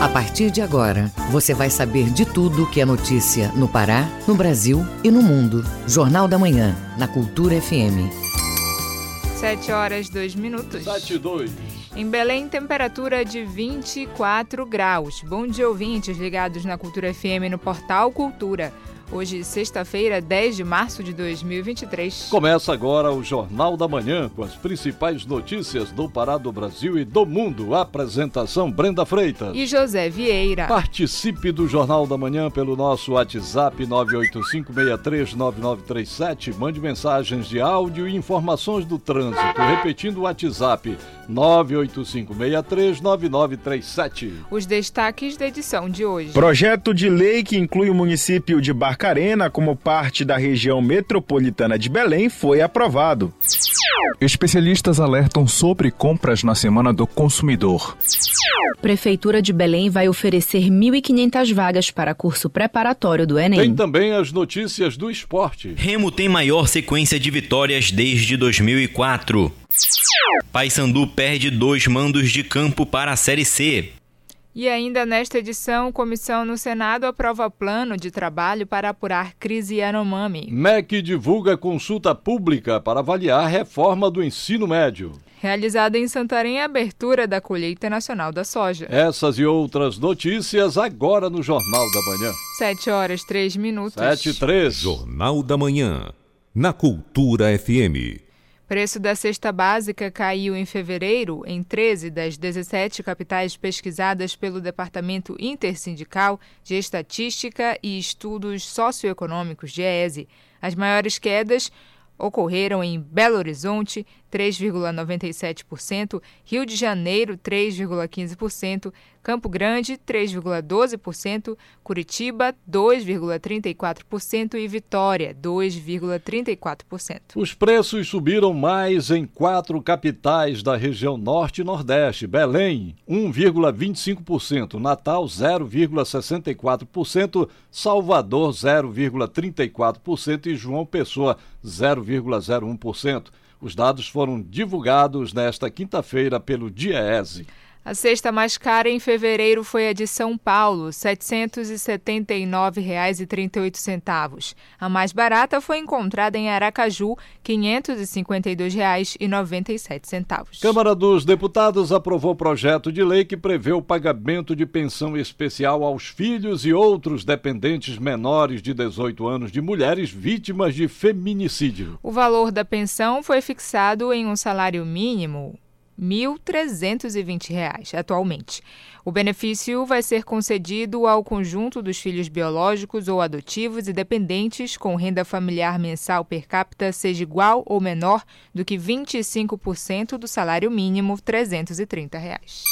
A partir de agora, você vai saber de tudo que é notícia no Pará, no Brasil e no mundo. Jornal da Manhã, na Cultura FM. 7 horas 2 minutos. 7 e 2. Em Belém, temperatura de 24 graus. Bom dia, ouvintes ligados na Cultura FM no portal Cultura. Hoje, sexta-feira, 10 de março de 2023. Começa agora o Jornal da Manhã com as principais notícias do Pará do Brasil e do mundo. Apresentação Brenda Freitas e José Vieira. Participe do Jornal da Manhã pelo nosso WhatsApp 985639937. Mande mensagens de áudio e informações do trânsito. Repetindo o WhatsApp 985639937. Os destaques da edição de hoje. Projeto de lei que inclui o município de Barcarena como parte da região metropolitana de Belém foi aprovado. Especialistas alertam sobre compras na Semana do Consumidor. Prefeitura de Belém vai oferecer 1.500 vagas para curso preparatório do Enem. Tem também as notícias do esporte. Remo tem maior sequência de vitórias desde 2004. Paysandu perde dois mandos de campo para a Série C. E ainda nesta edição, comissão no Senado aprova plano de trabalho para apurar crise Yanomami. MEC divulga consulta pública para avaliar a reforma do ensino médio. Realizada em Santarém a abertura da colheita nacional da soja. Essas e outras notícias agora no Jornal da Manhã. 7 horas 3 minutos. 7 e 3. Jornal da Manhã. Na Cultura FM. Preço da cesta básica caiu em fevereiro em 13 das 17 capitais pesquisadas pelo Departamento Intersindical de Estatística e Estudos Socioeconômicos de ESE. As maiores quedas ocorreram em Belo Horizonte, 3,97%, Rio de Janeiro, 3,15%, Campo Grande, 3,12%, Curitiba, 2,34% e Vitória, 2,34%. Os preços subiram mais em quatro capitais da região Norte e Nordeste: Belém, 1,25%, Natal, 0,64%, Salvador, 0,34% e João Pessoa, 0,01%. Os dados foram divulgados nesta quinta-feira pelo DIEESE. A cesta mais cara em fevereiro foi a de São Paulo, R$ 779,38. A mais barata foi encontrada em Aracaju, R$ 552,97. Câmara dos Deputados aprovou projeto de lei que prevê o pagamento de pensão especial aos filhos e outros dependentes menores de 18 anos de mulheres vítimas de feminicídio. O valor da pensão foi fixado em um salário mínimo R$ 1.320 atualmente. O benefício vai ser concedido ao conjunto dos filhos biológicos ou adotivos e dependentes com renda familiar mensal per capita seja igual ou menor do que 25% do salário mínimo 330 reais.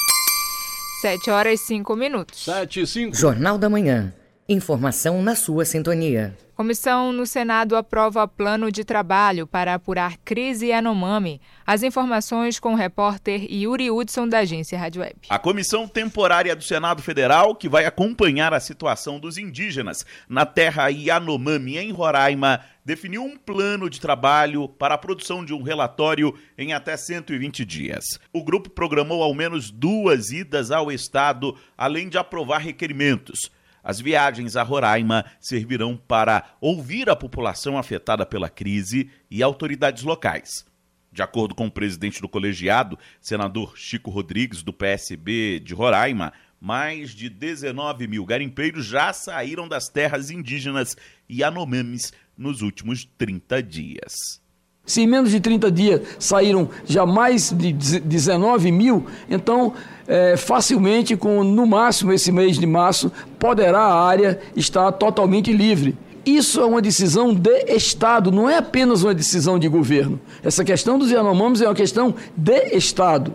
7 horas e 5 minutos. 7 e 5. Jornal da Manhã. Informação na sua sintonia. Comissão no Senado aprova plano de trabalho para apurar crise Yanomami. As informações com o repórter Yuri Hudson da agência Rádio Web. A Comissão Temporária do Senado Federal, que vai acompanhar a situação dos indígenas na terra Yanomami, em Roraima, definiu um plano de trabalho para a produção de um relatório em até 120 dias. O grupo programou ao menos duas idas ao Estado, além de aprovar requerimentos. As viagens a Roraima servirão para ouvir a população afetada pela crise e autoridades locais. De acordo com o presidente do colegiado, senador Chico Rodrigues, do PSB de Roraima, mais de 19 mil garimpeiros já saíram das terras indígenas e anomames nos últimos 30 dias. Se em menos de 30 dias saíram já mais de 19 mil, então é, facilmente, com no máximo esse mês de março, poderá a área estar totalmente livre. Isso é uma decisão de Estado, não é apenas uma decisão de governo. Essa questão dos Yanomamos é uma questão de Estado.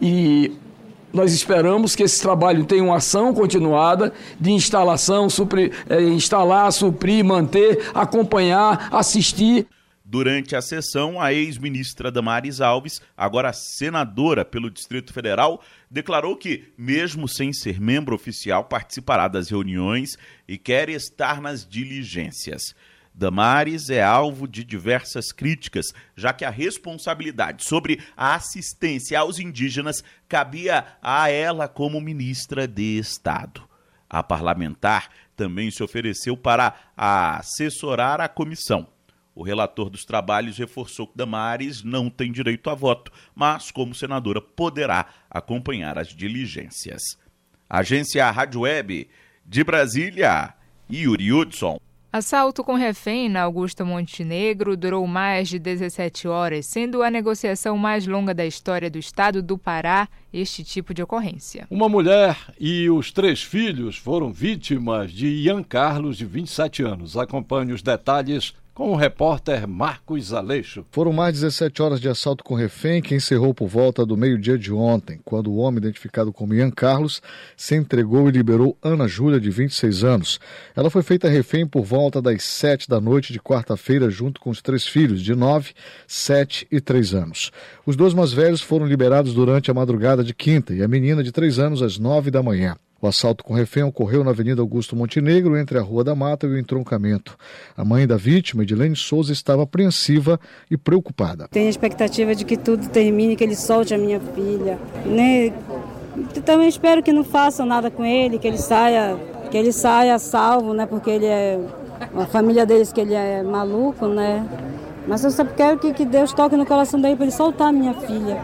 E nós esperamos que esse trabalho tenha uma ação continuada de instalação, supri, é, instalar, suprir, manter, acompanhar, assistir. Durante a sessão, a ex-ministra Damares Alves, agora senadora pelo Distrito Federal, declarou que, mesmo sem ser membro oficial, participará das reuniões e quer estar nas diligências. Damares é alvo de diversas críticas, já que a responsabilidade sobre a assistência aos indígenas cabia a ela como ministra de Estado. A parlamentar também se ofereceu para assessorar a comissão. O relator dos trabalhos reforçou que Damares não tem direito a voto, mas, como senadora, poderá acompanhar as diligências. Agência Rádio Web de Brasília, Yuri Hudson. Assalto com refém na Augusta Montenegro durou mais de 17 horas, sendo a negociação mais longa da história do estado do Pará este tipo de ocorrência. Uma mulher e os três filhos foram vítimas de Ian Carlos, de 27 anos. Acompanhe os detalhes com o repórter Marcos Aleixo. Foram mais 17 horas de assalto com refém que encerrou por volta do meio-dia de ontem, quando o homem identificado como Ian Carlos se entregou e liberou Ana Júlia, de 26 anos. Ela foi feita refém por volta das 7 da noite de quarta-feira, junto com os três filhos, de 9, 7 e 3 anos. Os dois mais velhos foram liberados durante a madrugada de quinta e a menina de 3 anos às 9 da manhã. O assalto com refém ocorreu na Avenida Augusto Montenegro, entre a Rua da Mata e o entroncamento. A mãe da vítima, Edilene Souza, estava apreensiva e preocupada. Tenho a expectativa de que tudo termine, que ele solte a minha filha. Né? Também espero que não façam nada com ele, que ele saia, que ele saia salvo, né? Porque ele é a família deles que ele é maluco, né? Mas eu só quero que, que Deus toque no coração dele para ele soltar a minha filha,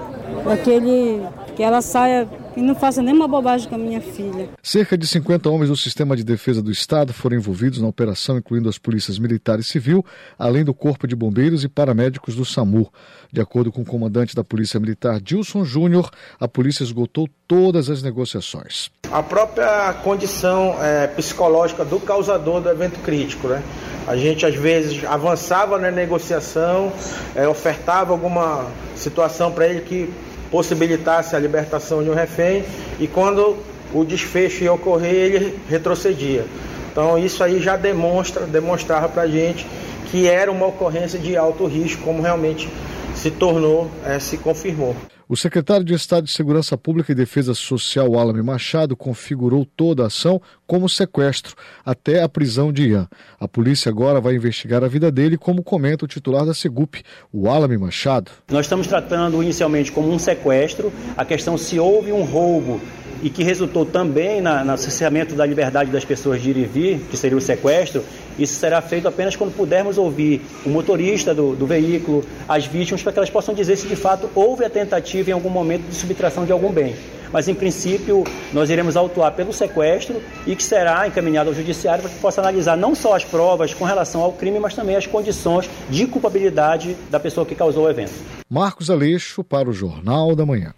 para que ele que ela saia e não faça nenhuma bobagem com a minha filha. Cerca de 50 homens do Sistema de Defesa do Estado foram envolvidos na operação, incluindo as polícias militar e civil, além do Corpo de Bombeiros e paramédicos do SAMU. De acordo com o comandante da Polícia Militar, Dilson Júnior, a polícia esgotou todas as negociações. A própria condição é, psicológica do causador do evento crítico, né? A gente às vezes avançava na negociação, é, ofertava alguma situação para ele que possibilitasse a libertação de um refém e quando o desfecho ia ocorrer, ele retrocedia. Então isso aí já demonstra, demonstrava para a gente que era uma ocorrência de alto risco, como realmente se tornou, é, se confirmou. O secretário de Estado de Segurança Pública e Defesa Social, Alame Machado, configurou toda a ação como sequestro, até a prisão de Ian. A polícia agora vai investigar a vida dele, como comenta o titular da Segup, o Alame Machado. Nós estamos tratando inicialmente como um sequestro, a questão se houve um roubo e que resultou também na, no cerceamento da liberdade das pessoas de ir e vir, que seria o sequestro, isso será feito apenas quando pudermos ouvir o motorista do, do veículo, as vítimas, para que elas possam dizer se de fato houve a tentativa em algum momento de subtração de algum bem. Mas, em princípio, nós iremos autuar pelo sequestro e que será encaminhado ao judiciário para que possa analisar não só as provas com relação ao crime, mas também as condições de culpabilidade da pessoa que causou o evento. Marcos Aleixo para o Jornal da Manhã.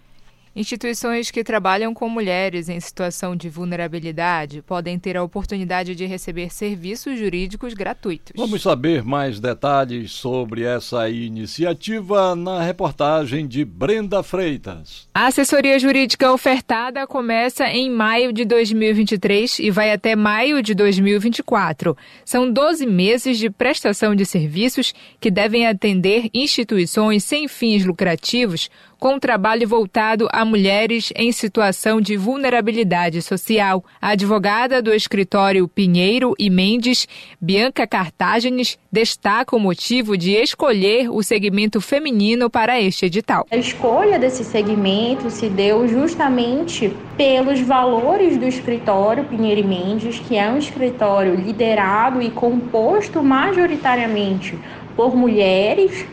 Instituições que trabalham com mulheres em situação de vulnerabilidade podem ter a oportunidade de receber serviços jurídicos gratuitos. Vamos saber mais detalhes sobre essa iniciativa na reportagem de Brenda Freitas. A assessoria jurídica ofertada começa em maio de 2023 e vai até maio de 2024. São 12 meses de prestação de serviços que devem atender instituições sem fins lucrativos com trabalho voltado a mulheres em situação de vulnerabilidade social. A advogada do escritório Pinheiro e Mendes, Bianca Cartágenes, destaca o motivo de escolher o segmento feminino para este edital. A escolha desse segmento se deu justamente pelos valores do escritório Pinheiro e Mendes, que é um escritório liderado e composto majoritariamente por mulheres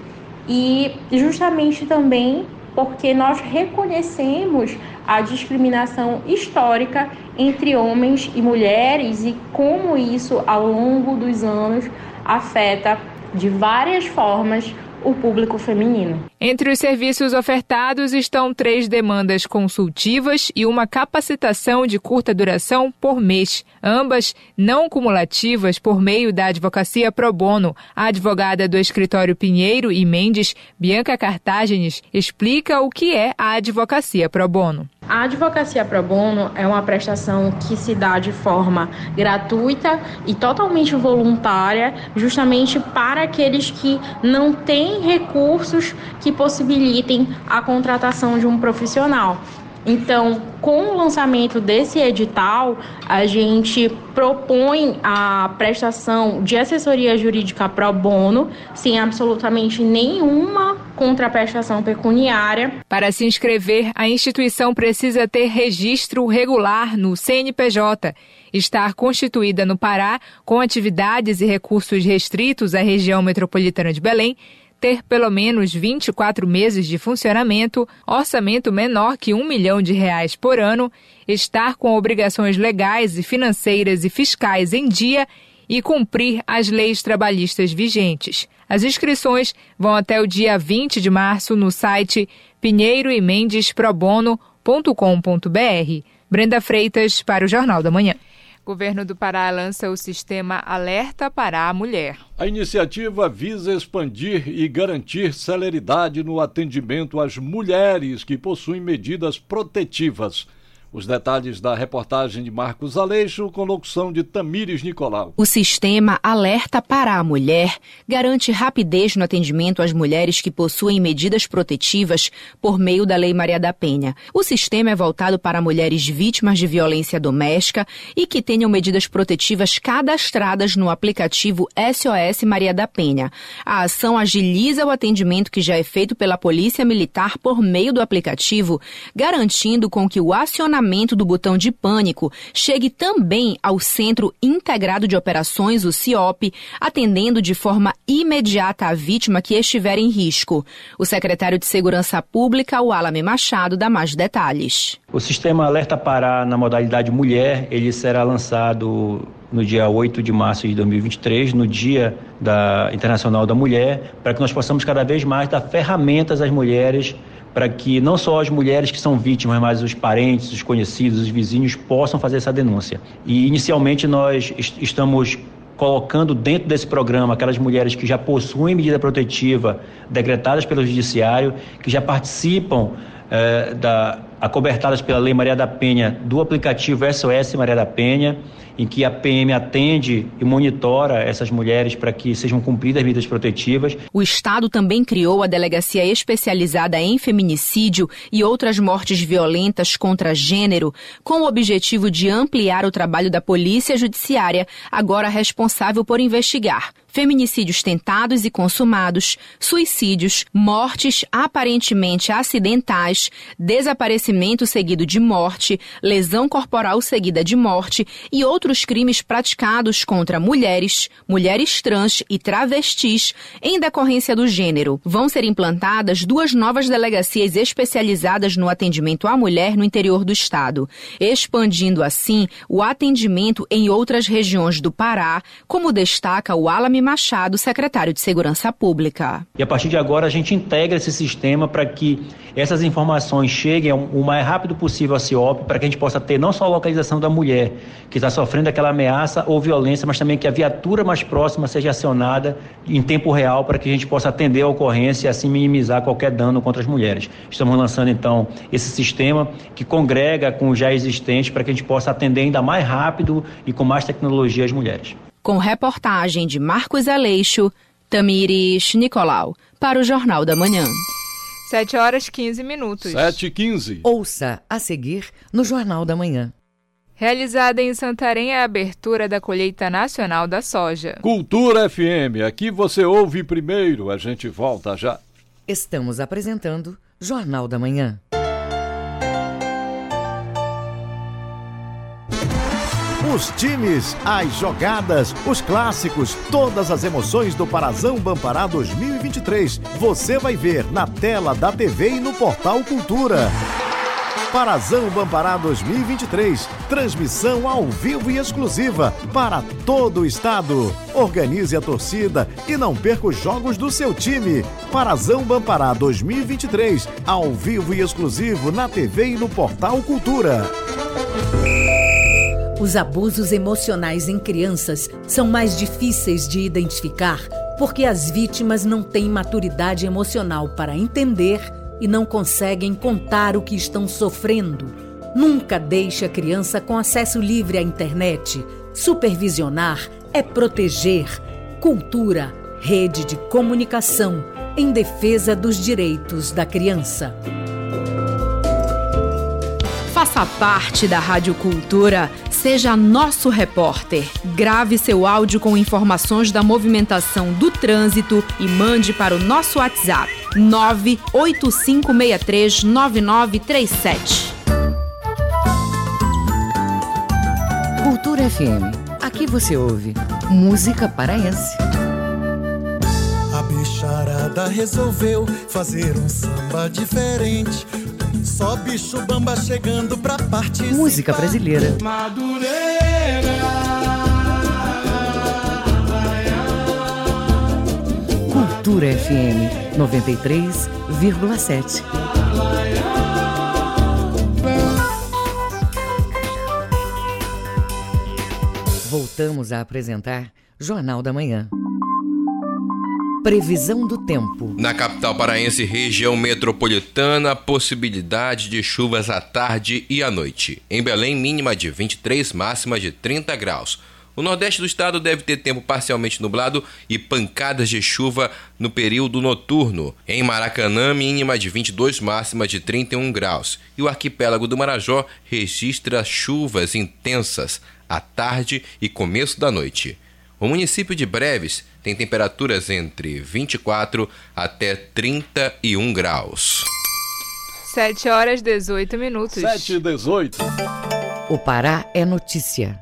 e justamente também porque nós reconhecemos a discriminação histórica entre homens e mulheres e como isso, ao longo dos anos, afeta de várias formas o público feminino. Entre os serviços ofertados estão três demandas consultivas e uma capacitação de curta duração por mês, ambas não cumulativas por meio da advocacia pro bono. A advogada do escritório Pinheiro e Mendes, Bianca Cartágenes, explica o que é a advocacia pro bono. A advocacia pro bono é uma prestação que se dá de forma gratuita e totalmente voluntária, justamente para aqueles que não têm recursos que possibilitem a contratação de um profissional. Então, com o lançamento desse edital, a gente propõe a prestação de assessoria jurídica pro bono, sem absolutamente nenhuma contraprestação pecuniária. Para se inscrever, a instituição precisa ter registro regular no CNPJ, estar constituída no Pará com atividades e recursos restritos à região metropolitana de Belém ter pelo menos 24 meses de funcionamento, orçamento menor que um milhão de reais por ano, estar com obrigações legais e financeiras e fiscais em dia e cumprir as leis trabalhistas vigentes. As inscrições vão até o dia 20 de março no site pinheiroemendesprobono.com.br. Brenda Freitas para o Jornal da Manhã. Governo do Pará lança o sistema Alerta para a Mulher. A iniciativa visa expandir e garantir celeridade no atendimento às mulheres que possuem medidas protetivas os detalhes da reportagem de Marcos Aleixo com locução de Tamires Nicolau. O sistema Alerta para a Mulher garante rapidez no atendimento às mulheres que possuem medidas protetivas por meio da Lei Maria da Penha. O sistema é voltado para mulheres vítimas de violência doméstica e que tenham medidas protetivas cadastradas no aplicativo SOS Maria da Penha. A ação agiliza o atendimento que já é feito pela Polícia Militar por meio do aplicativo, garantindo com que o acionamento funcionamento do botão de pânico chegue também ao Centro Integrado de Operações, o CIOP, atendendo de forma imediata a vítima que estiver em risco. O secretário de Segurança Pública, o Alame Machado, dá mais detalhes. O sistema Alerta Pará na modalidade mulher, ele será lançado no dia 8 de março de 2023, no Dia da Internacional da Mulher, para que nós possamos cada vez mais dar ferramentas às mulheres para que não só as mulheres que são vítimas, mas os parentes, os conhecidos, os vizinhos possam fazer essa denúncia. E inicialmente nós est estamos colocando dentro desse programa aquelas mulheres que já possuem medida protetiva decretadas pelo judiciário, que já participam eh, da acobertadas pela Lei Maria da Penha do aplicativo SOS Maria da Penha em que a PM atende e monitora essas mulheres para que sejam cumpridas as medidas protetivas. O Estado também criou a Delegacia Especializada em Feminicídio e outras mortes violentas contra gênero, com o objetivo de ampliar o trabalho da Polícia Judiciária, agora responsável por investigar feminicídios tentados e consumados, suicídios, mortes aparentemente acidentais, desaparecimento seguido de morte, lesão corporal seguida de morte e outros crimes praticados contra mulheres, mulheres trans e travestis em decorrência do gênero. Vão ser implantadas duas novas delegacias especializadas no atendimento à mulher no interior do estado, expandindo assim o atendimento em outras regiões do Pará, como destaca o Alame Machado, secretário de Segurança Pública. E a partir de agora a gente integra esse sistema para que essas informações cheguem o mais rápido possível à CIOP, para que a gente possa ter não só a localização da mulher que está sofrendo aquela ameaça ou violência, mas também que a viatura mais próxima seja acionada em tempo real para que a gente possa atender a ocorrência e assim minimizar qualquer dano contra as mulheres. Estamos lançando então esse sistema que congrega com o já existente para que a gente possa atender ainda mais rápido e com mais tecnologia as mulheres com reportagem de Marcos Aleixo, Tamires Nicolau, para o Jornal da Manhã. 7 horas 15 minutos. 7 e 15. Ouça a seguir no Jornal da Manhã. Realizada em Santarém a abertura da colheita nacional da soja. Cultura FM, aqui você ouve primeiro, a gente volta já. Estamos apresentando Jornal da Manhã. Os times, as jogadas, os clássicos, todas as emoções do Parazão Bampará 2023. Você vai ver na tela da TV e no portal Cultura. Parazão Bampará 2023. Transmissão ao vivo e exclusiva para todo o estado. Organize a torcida e não perca os jogos do seu time. Parazão Bampará 2023. Ao vivo e exclusivo na TV e no portal Cultura. Os abusos emocionais em crianças são mais difíceis de identificar porque as vítimas não têm maturidade emocional para entender e não conseguem contar o que estão sofrendo. Nunca deixe a criança com acesso livre à internet. Supervisionar é proteger. Cultura, rede de comunicação em defesa dos direitos da criança. Faça parte da Rádio Cultura, seja nosso repórter. Grave seu áudio com informações da movimentação do trânsito e mande para o nosso WhatsApp 985639937. Cultura FM. Aqui você ouve música paraense. A bicharada resolveu fazer um samba diferente. Só bicho bamba chegando pra participar. Música brasileira. Madureira. Cultura FM 93,7. Voltamos a apresentar Jornal da Manhã. Previsão do tempo. Na capital paraense, região metropolitana, possibilidade de chuvas à tarde e à noite. Em Belém, mínima de 23, máxima de 30 graus. O nordeste do estado deve ter tempo parcialmente nublado e pancadas de chuva no período noturno. Em Maracanã, mínima de 22, máxima de 31 graus. E o arquipélago do Marajó registra chuvas intensas à tarde e começo da noite. O município de Breves tem temperaturas entre 24 até 31 graus. 7 horas 18 minutos. 7 e 18. O Pará é notícia.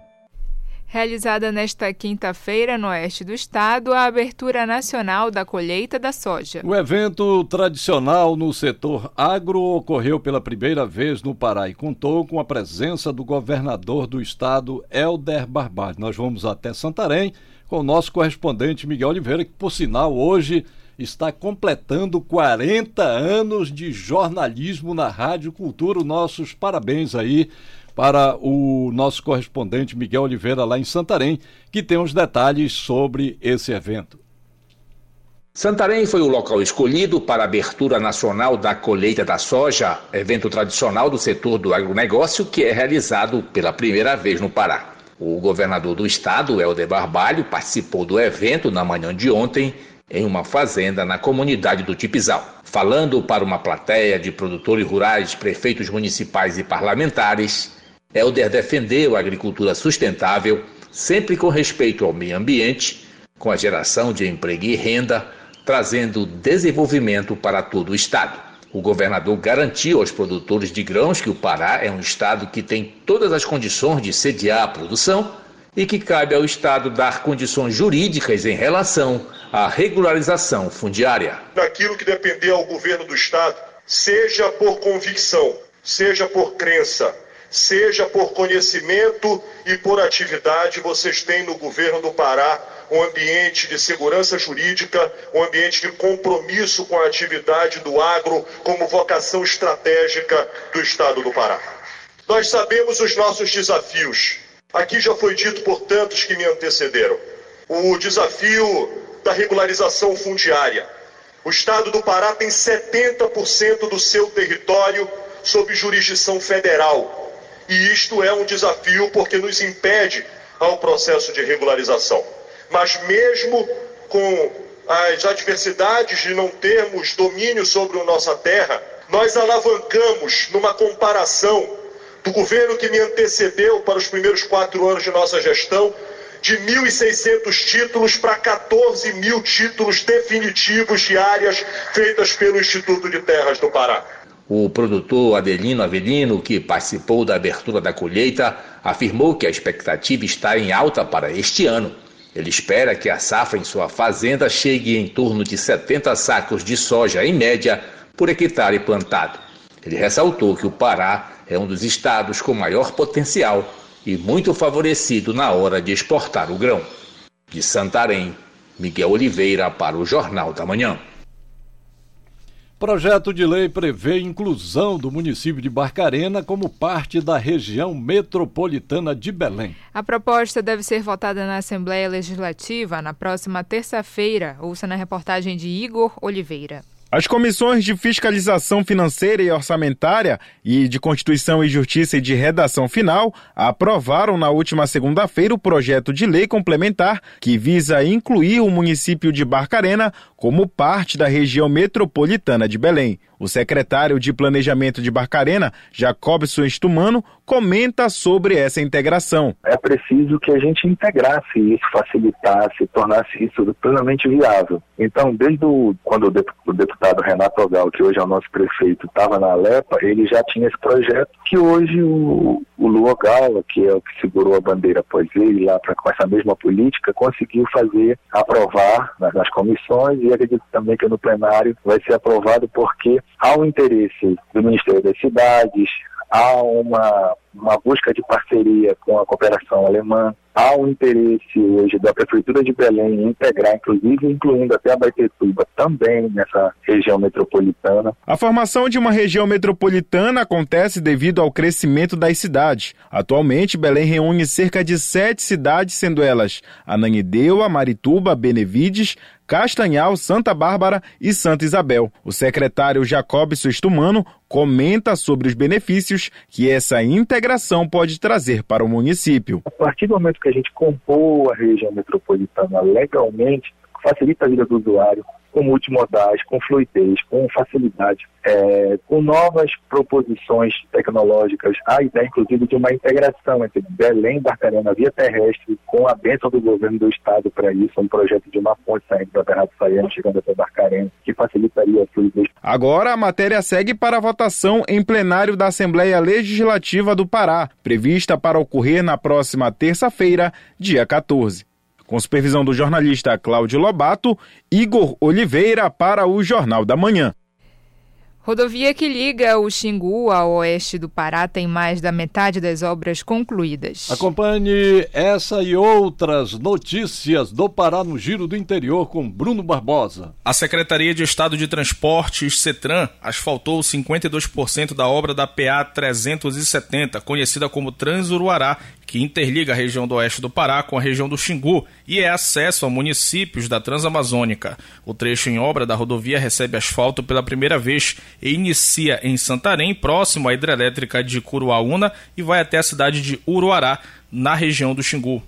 Realizada nesta quinta-feira no oeste do estado, a abertura nacional da colheita da soja. O evento tradicional no setor agro ocorreu pela primeira vez no Pará e contou com a presença do governador do estado, Helder Barbalho. Nós vamos até Santarém com o nosso correspondente Miguel Oliveira, que, por sinal, hoje está completando 40 anos de jornalismo na Rádio Cultura. Nossos parabéns aí para o nosso correspondente Miguel Oliveira, lá em Santarém, que tem os detalhes sobre esse evento. Santarém foi o local escolhido para a abertura nacional da colheita da soja, evento tradicional do setor do agronegócio que é realizado pela primeira vez no Pará. O governador do estado, Helder Barbalho, participou do evento na manhã de ontem em uma fazenda na comunidade do Tipizal. Falando para uma plateia de produtores rurais, prefeitos municipais e parlamentares, Helder defendeu a agricultura sustentável, sempre com respeito ao meio ambiente, com a geração de emprego e renda, trazendo desenvolvimento para todo o estado. O governador garantiu aos produtores de grãos que o Pará é um estado que tem todas as condições de sediar a produção e que cabe ao estado dar condições jurídicas em relação à regularização fundiária. Naquilo que depender ao governo do estado, seja por convicção, seja por crença, seja por conhecimento e por atividade, vocês têm no governo do Pará um ambiente de segurança jurídica, um ambiente de compromisso com a atividade do agro como vocação estratégica do Estado do Pará. Nós sabemos os nossos desafios. Aqui já foi dito por tantos que me antecederam. O desafio da regularização fundiária. O Estado do Pará tem 70% do seu território sob jurisdição federal. E isto é um desafio porque nos impede ao processo de regularização mas mesmo com as adversidades de não termos domínio sobre a nossa terra, nós alavancamos numa comparação do governo que me antecedeu para os primeiros quatro anos de nossa gestão, de 1.600 títulos para 14 mil títulos definitivos de áreas feitas pelo Instituto de Terras do Pará. O produtor Adelino Avelino, que participou da abertura da colheita, afirmou que a expectativa está em alta para este ano. Ele espera que a safra em sua fazenda chegue em torno de 70 sacos de soja, em média, por hectare plantado. Ele ressaltou que o Pará é um dos estados com maior potencial e muito favorecido na hora de exportar o grão. De Santarém, Miguel Oliveira para o Jornal da Manhã. Projeto de lei prevê inclusão do município de Barcarena como parte da região metropolitana de Belém. A proposta deve ser votada na Assembleia Legislativa na próxima terça-feira, ouça na reportagem de Igor Oliveira. As comissões de fiscalização financeira e orçamentária e de Constituição e Justiça e de Redação Final aprovaram na última segunda-feira o projeto de lei complementar que visa incluir o município de Barcarena como parte da região metropolitana de Belém. O secretário de Planejamento de Barcarena, Jacobson Stumano, comenta sobre essa integração. É preciso que a gente integrasse isso, facilitasse, tornasse isso plenamente viável. Então, desde o, quando o deputado Renato Ogal, que hoje é o nosso prefeito, estava na Alepa, ele já tinha esse projeto que hoje o, o Ogal, que é o que segurou a bandeira após ele lá pra, com essa mesma política, conseguiu fazer, aprovar nas, nas comissões e acredito também que no plenário vai ser aprovado porque há um interesse do Ministério das Cidades, há uma, uma busca de parceria com a cooperação alemã, há um interesse hoje da Prefeitura de Belém em integrar, inclusive incluindo até a Baitetuba também nessa região metropolitana. A formação de uma região metropolitana acontece devido ao crescimento das cidades. Atualmente, Belém reúne cerca de sete cidades, sendo elas Ananindeua, Marituba, Benevides, Castanhal, Santa Bárbara e Santa Isabel. O secretário Jacob Sustumano comenta sobre os benefícios que essa integração pode trazer para o município. A partir do momento que a gente compôs a região metropolitana legalmente, facilita a vida do usuário, com multimodais, com fluidez, com facilidade, é, com novas proposições tecnológicas. A ideia, inclusive, de uma integração entre Belém e Barcarena via terrestre, com a bênção do governo do estado para isso, um projeto de uma ponte saindo da Terra do Saiano, chegando até Barcarena, que facilitaria a fluidez. Agora a matéria segue para votação em plenário da Assembleia Legislativa do Pará, prevista para ocorrer na próxima terça-feira, dia 14. Com supervisão do jornalista Cláudio Lobato, Igor Oliveira para o Jornal da Manhã. Rodovia que liga o Xingu ao oeste do Pará tem mais da metade das obras concluídas. Acompanhe essa e outras notícias do Pará no Giro do Interior com Bruno Barbosa. A Secretaria de Estado de Transportes, CETRAN, asfaltou 52% da obra da PA 370, conhecida como Transuruará, que interliga a região do oeste do Pará com a região do Xingu e é acesso a municípios da Transamazônica. O trecho em obra da rodovia recebe asfalto pela primeira vez e inicia em Santarém, próximo à hidrelétrica de Curuaúna, e vai até a cidade de Uruará, na região do Xingu.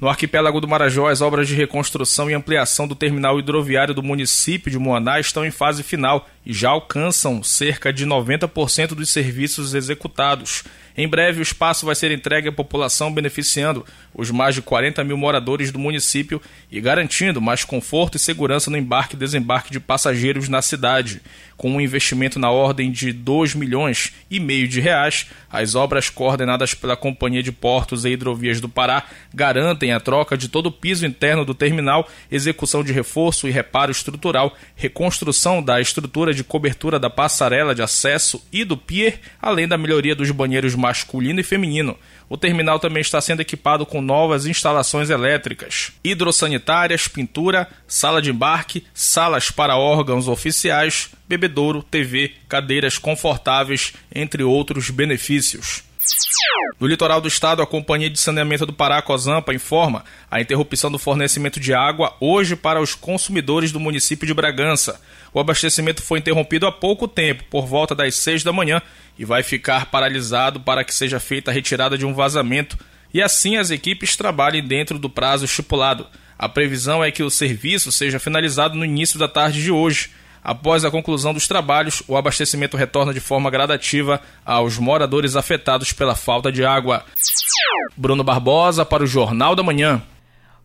No arquipélago do Marajó, as obras de reconstrução e ampliação do terminal hidroviário do município de Moaná estão em fase final e já alcançam cerca de 90% dos serviços executados. Em breve, o espaço vai ser entregue à população, beneficiando os mais de 40 mil moradores do município e garantindo mais conforto e segurança no embarque e desembarque de passageiros na cidade. Com um investimento na ordem de 2 milhões e meio de reais, as obras coordenadas pela Companhia de Portos e Hidrovias do Pará garantem a troca de todo o piso interno do terminal, execução de reforço e reparo estrutural, reconstrução da estrutura de cobertura da passarela de acesso e do pier, além da melhoria dos banheiros masculino e feminino. O terminal também está sendo equipado com novas instalações elétricas, hidrossanitárias, pintura, sala de embarque, salas para órgãos oficiais, bebedouro, TV, cadeiras confortáveis, entre outros benefícios. No litoral do estado, a Companhia de Saneamento do Pará, Cozampa, informa a interrupção do fornecimento de água hoje para os consumidores do município de Bragança. O abastecimento foi interrompido há pouco tempo, por volta das 6 da manhã, e vai ficar paralisado para que seja feita a retirada de um vazamento e assim as equipes trabalhem dentro do prazo estipulado. A previsão é que o serviço seja finalizado no início da tarde de hoje. Após a conclusão dos trabalhos, o abastecimento retorna de forma gradativa aos moradores afetados pela falta de água. Bruno Barbosa para o Jornal da Manhã.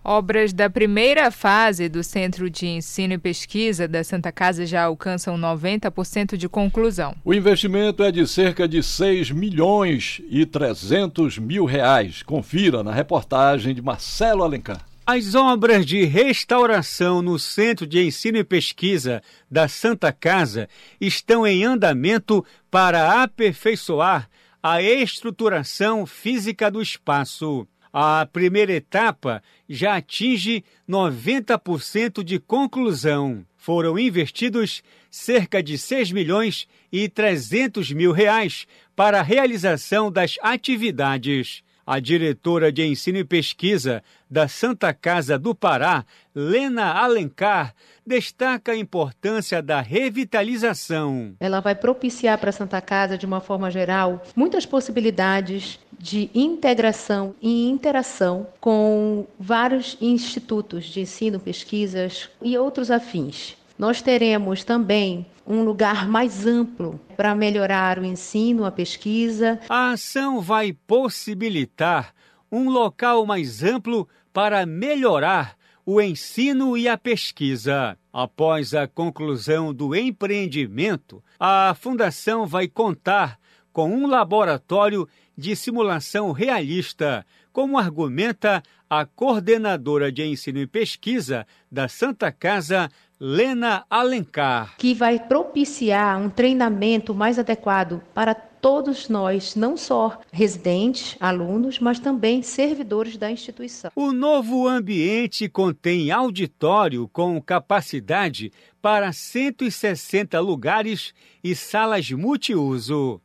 Obras da primeira fase do Centro de Ensino e Pesquisa da Santa Casa já alcançam 90% de conclusão. O investimento é de cerca de 6 milhões e 300 mil reais. Confira na reportagem de Marcelo Alencar. As obras de restauração no Centro de Ensino e Pesquisa da Santa Casa estão em andamento para aperfeiçoar a estruturação física do espaço. A primeira etapa já atinge 90% de conclusão. Foram investidos cerca de 6 milhões e 300 mil reais para a realização das atividades. A diretora de ensino e pesquisa da Santa Casa do Pará, Lena Alencar, destaca a importância da revitalização. Ela vai propiciar para a Santa Casa, de uma forma geral, muitas possibilidades de integração e interação com vários institutos de ensino, pesquisas e outros afins. Nós teremos também um lugar mais amplo para melhorar o ensino, a pesquisa. A ação vai possibilitar um local mais amplo para melhorar o ensino e a pesquisa. Após a conclusão do empreendimento, a Fundação vai contar com um laboratório de simulação realista, como argumenta a coordenadora de ensino e pesquisa da Santa Casa, Lena Alencar. Que vai propiciar um treinamento mais adequado para todos nós, não só residentes, alunos, mas também servidores da instituição. O novo ambiente contém auditório com capacidade para 160 lugares e salas multiuso.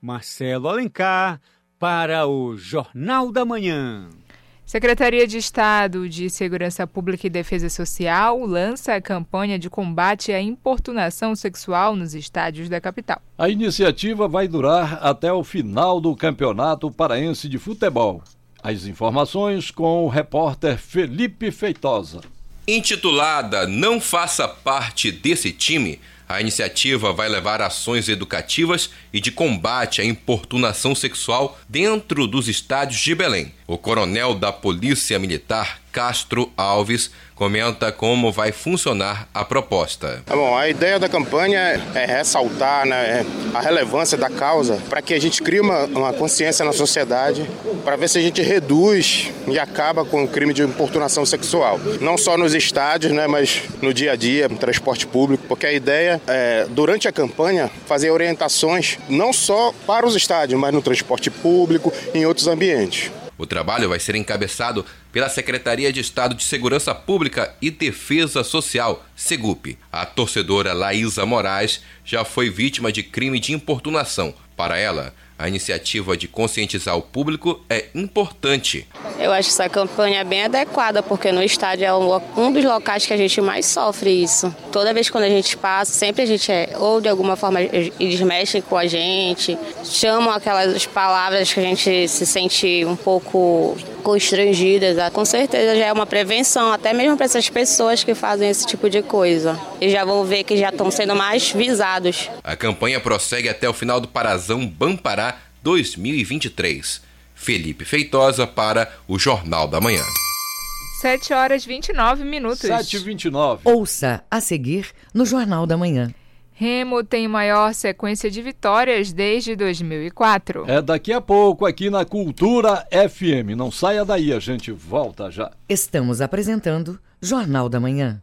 Marcelo Alencar, para o Jornal da Manhã. Secretaria de Estado de Segurança Pública e Defesa Social lança a campanha de combate à importunação sexual nos estádios da capital. A iniciativa vai durar até o final do Campeonato Paraense de Futebol. As informações com o repórter Felipe Feitosa. Intitulada Não Faça Parte desse Time, a iniciativa vai levar ações educativas e de combate à importunação sexual dentro dos estádios de Belém. O coronel da Polícia Militar, Castro Alves, comenta como vai funcionar a proposta. Tá bom, a ideia da campanha é ressaltar né, a relevância da causa para que a gente crie uma, uma consciência na sociedade para ver se a gente reduz e acaba com o crime de importunação sexual. Não só nos estádios, né, mas no dia a dia, no transporte público, porque a ideia é, durante a campanha, fazer orientações não só para os estádios, mas no transporte público e em outros ambientes. O trabalho vai ser encabeçado pela Secretaria de Estado de Segurança Pública e Defesa Social, SEGUP. A torcedora Laísa Moraes já foi vítima de crime de importunação. Para ela, a iniciativa de conscientizar o público é importante. Eu acho que essa campanha é bem adequada, porque no estádio é um dos locais que a gente mais sofre isso. Toda vez quando a gente passa, sempre a gente é, ou de alguma forma eles mexem com a gente, chamam aquelas palavras que a gente se sente um pouco constrangidas. Com certeza já é uma prevenção, até mesmo para essas pessoas que fazem esse tipo de coisa. E já vão ver que já estão sendo mais visados. A campanha prossegue até o final do Parazão Bampará 2023. Felipe Feitosa para o Jornal da Manhã. 7 horas 29 minutos. 7 e 29. Ouça a seguir no Jornal da Manhã. Remo tem maior sequência de vitórias desde 2004. É daqui a pouco aqui na Cultura FM. Não saia daí, a gente volta já. Estamos apresentando Jornal da Manhã.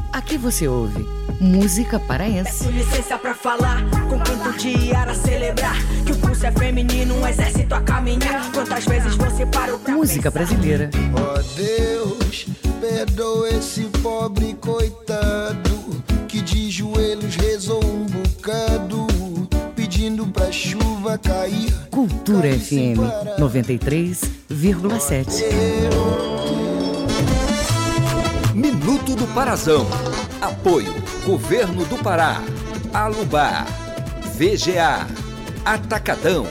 Aqui você ouve música paraense. Peço licença pra falar, com quanto dia a celebrar que o pulso é feminino, um exército a caminhar. Quantas vezes você parou pra Música pensar? brasileira. Oh Deus, perdoa esse pobre coitado que de joelhos rezou um bocado, pedindo pra chuva cair. Cultura FM 93,7. Minuto do Parazão. Apoio Governo do Pará, Alubar, VGA, Atacadão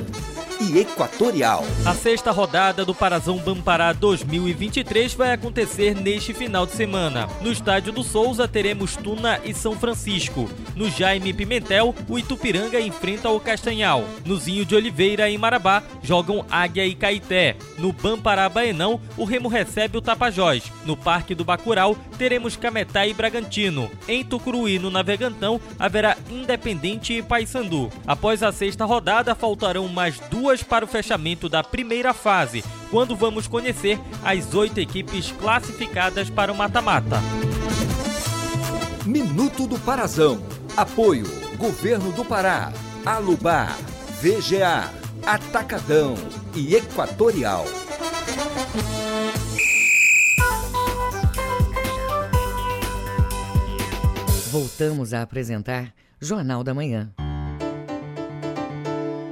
e Equatorial. A sexta rodada do Parazão Bampará 2023 vai acontecer neste final de semana. No estádio do Souza teremos Tuna e São Francisco. No Jaime Pimentel, o Itupiranga enfrenta o Castanhal. No Zinho de Oliveira, em Marabá, jogam Águia e Caeté. No Bampará Baenão, o Remo recebe o Tapajós. No Parque do Bacural, teremos Cametá e Bragantino. Em Tucuruí, no Navegantão, haverá Independente e Paysandu. Após a sexta rodada, faltarão mais duas duas para o fechamento da primeira fase, quando vamos conhecer as oito equipes classificadas para o mata-mata. Minuto do Parazão. Apoio: Governo do Pará, Alubar, VGA, Atacadão e Equatorial. Voltamos a apresentar Jornal da Manhã.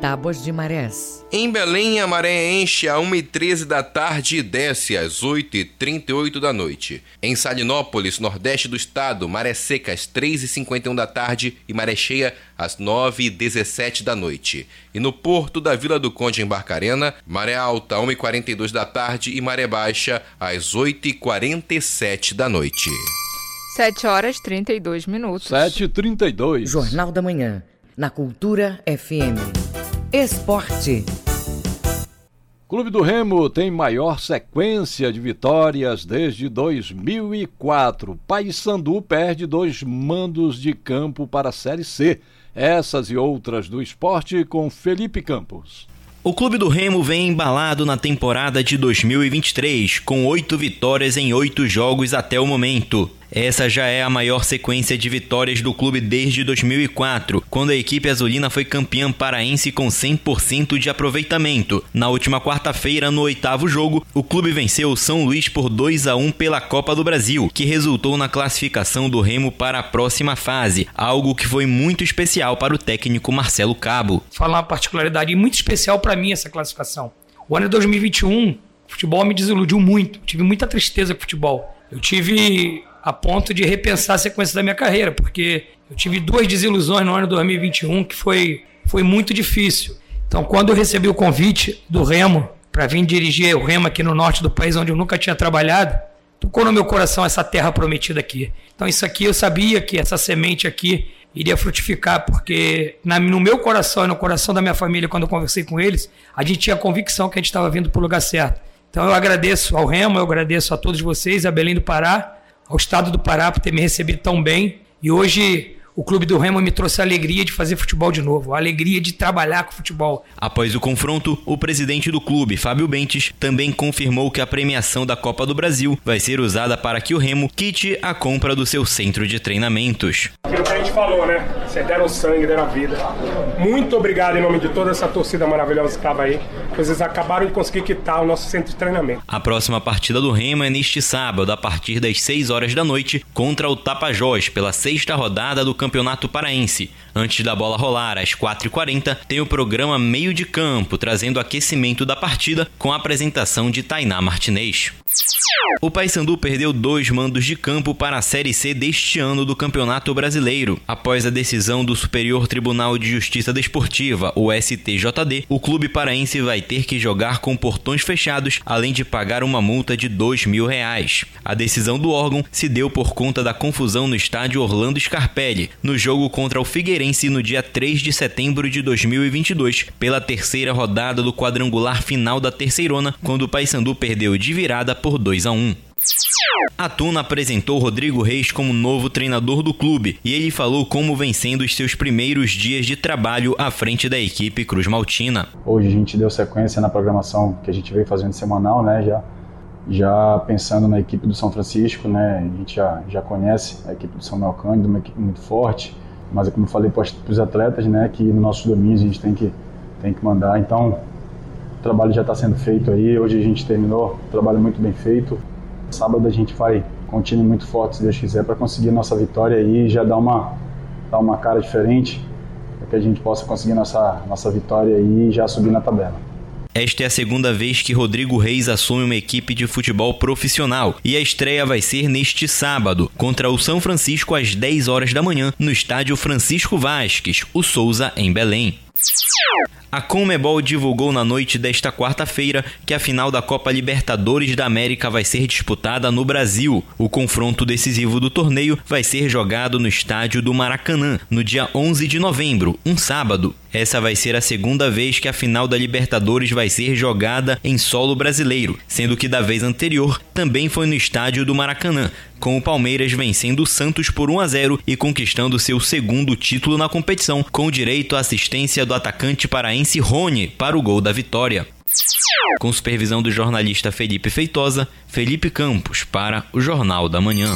Tábuas de Marés. Em Belém, a maré enche a 1h13 da tarde e desce às 8h38 da noite. Em Salinópolis, nordeste do estado, maré seca às 3h51 da tarde e maré cheia às 9h17 da noite. E no porto da Vila do Conde, em Barcarena, maré alta às 1h42 da tarde e maré baixa às 8h47 da noite. 7 horas 32 minutos. 7h32. Jornal da Manhã, na Cultura FM. Esporte. Clube do Remo tem maior sequência de vitórias desde 2004. Paysandu perde dois mandos de campo para a Série C. Essas e outras do esporte com Felipe Campos. O Clube do Remo vem embalado na temporada de 2023, com oito vitórias em oito jogos até o momento. Essa já é a maior sequência de vitórias do clube desde 2004, quando a equipe azulina foi campeã paraense com 100% de aproveitamento. Na última quarta-feira, no oitavo jogo, o clube venceu o São Luís por 2 a 1 pela Copa do Brasil, que resultou na classificação do Remo para a próxima fase, algo que foi muito especial para o técnico Marcelo Cabo. Falar uma particularidade muito especial para mim essa classificação. O ano de 2021, o futebol me desiludiu muito, tive muita tristeza com o futebol. Eu tive a ponto de repensar a sequência da minha carreira, porque eu tive duas desilusões no ano 2021 que foi, foi muito difícil. Então, quando eu recebi o convite do Remo para vir dirigir o Remo aqui no norte do país, onde eu nunca tinha trabalhado, tocou no meu coração essa terra prometida aqui. Então, isso aqui eu sabia que essa semente aqui iria frutificar, porque na, no meu coração e no coração da minha família, quando eu conversei com eles, a gente tinha a convicção que a gente estava vindo para o lugar certo. Então, eu agradeço ao Remo, eu agradeço a todos vocês, a Belém do Pará, ao Estado do Pará por ter me recebido tão bem. E hoje o Clube do Remo me trouxe a alegria de fazer futebol de novo, a alegria de trabalhar com futebol. Após o confronto, o presidente do clube, Fábio Bentes, também confirmou que a premiação da Copa do Brasil vai ser usada para que o Remo quite a compra do seu centro de treinamentos. Aquilo que a gente falou, né? Vocês deram sangue, deram a vida. Muito obrigado em nome de toda essa torcida maravilhosa que estava aí. Vocês acabaram de conseguir quitar o nosso centro de treinamento. A próxima partida do Remo é neste sábado, a partir das 6 horas da noite, contra o Tapajós, pela sexta rodada do Campeonato Paraense. Antes da bola rolar, às 4h40, tem o programa Meio de Campo, trazendo aquecimento da partida com a apresentação de Tainá Martinez. O Paysandu perdeu dois mandos de campo para a Série C deste ano do Campeonato Brasileiro. Após a decisão do Superior Tribunal de Justiça Desportiva, o STJD, o clube paraense vai ter que jogar com portões fechados, além de pagar uma multa de dois mil reais. A decisão do órgão se deu por conta da confusão no estádio Orlando Scarpelli, no jogo contra o Figueirense no dia 3 de setembro de 2022, pela terceira rodada do quadrangular final da Terceirona, quando o Paysandu perdeu de virada por 2 a 1. A Tuna apresentou Rodrigo Reis como novo treinador do clube e ele falou como vem sendo os seus primeiros dias de trabalho à frente da equipe Cruz Maltina. Hoje a gente deu sequência na programação que a gente veio fazendo semanal, né? Já, já pensando na equipe do São Francisco, né? A gente já, já conhece a equipe do São Cândido, uma equipe muito forte, mas é como eu falei para os atletas, né? Que no nosso domínio a gente tem que, tem que mandar. Então, o trabalho já está sendo feito aí. Hoje a gente terminou, trabalho muito bem feito. Sábado a gente vai time muito forte, se Deus quiser, para conseguir nossa vitória aí e já dar uma, dar uma cara diferente, para que a gente possa conseguir nossa, nossa vitória aí e já subir na tabela. Esta é a segunda vez que Rodrigo Reis assume uma equipe de futebol profissional e a estreia vai ser neste sábado, contra o São Francisco às 10 horas da manhã, no estádio Francisco Vasques, o Souza, em Belém. A Comebol divulgou na noite desta quarta-feira que a final da Copa Libertadores da América vai ser disputada no Brasil. O confronto decisivo do torneio vai ser jogado no estádio do Maracanã, no dia 11 de novembro, um sábado. Essa vai ser a segunda vez que a final da Libertadores vai ser jogada em solo brasileiro, sendo que da vez anterior também foi no estádio do Maracanã, com o Palmeiras vencendo o Santos por 1 a 0 e conquistando seu segundo título na competição, com direito à assistência do atacante paraense Rony para o gol da vitória. Com supervisão do jornalista Felipe Feitosa, Felipe Campos para o Jornal da Manhã.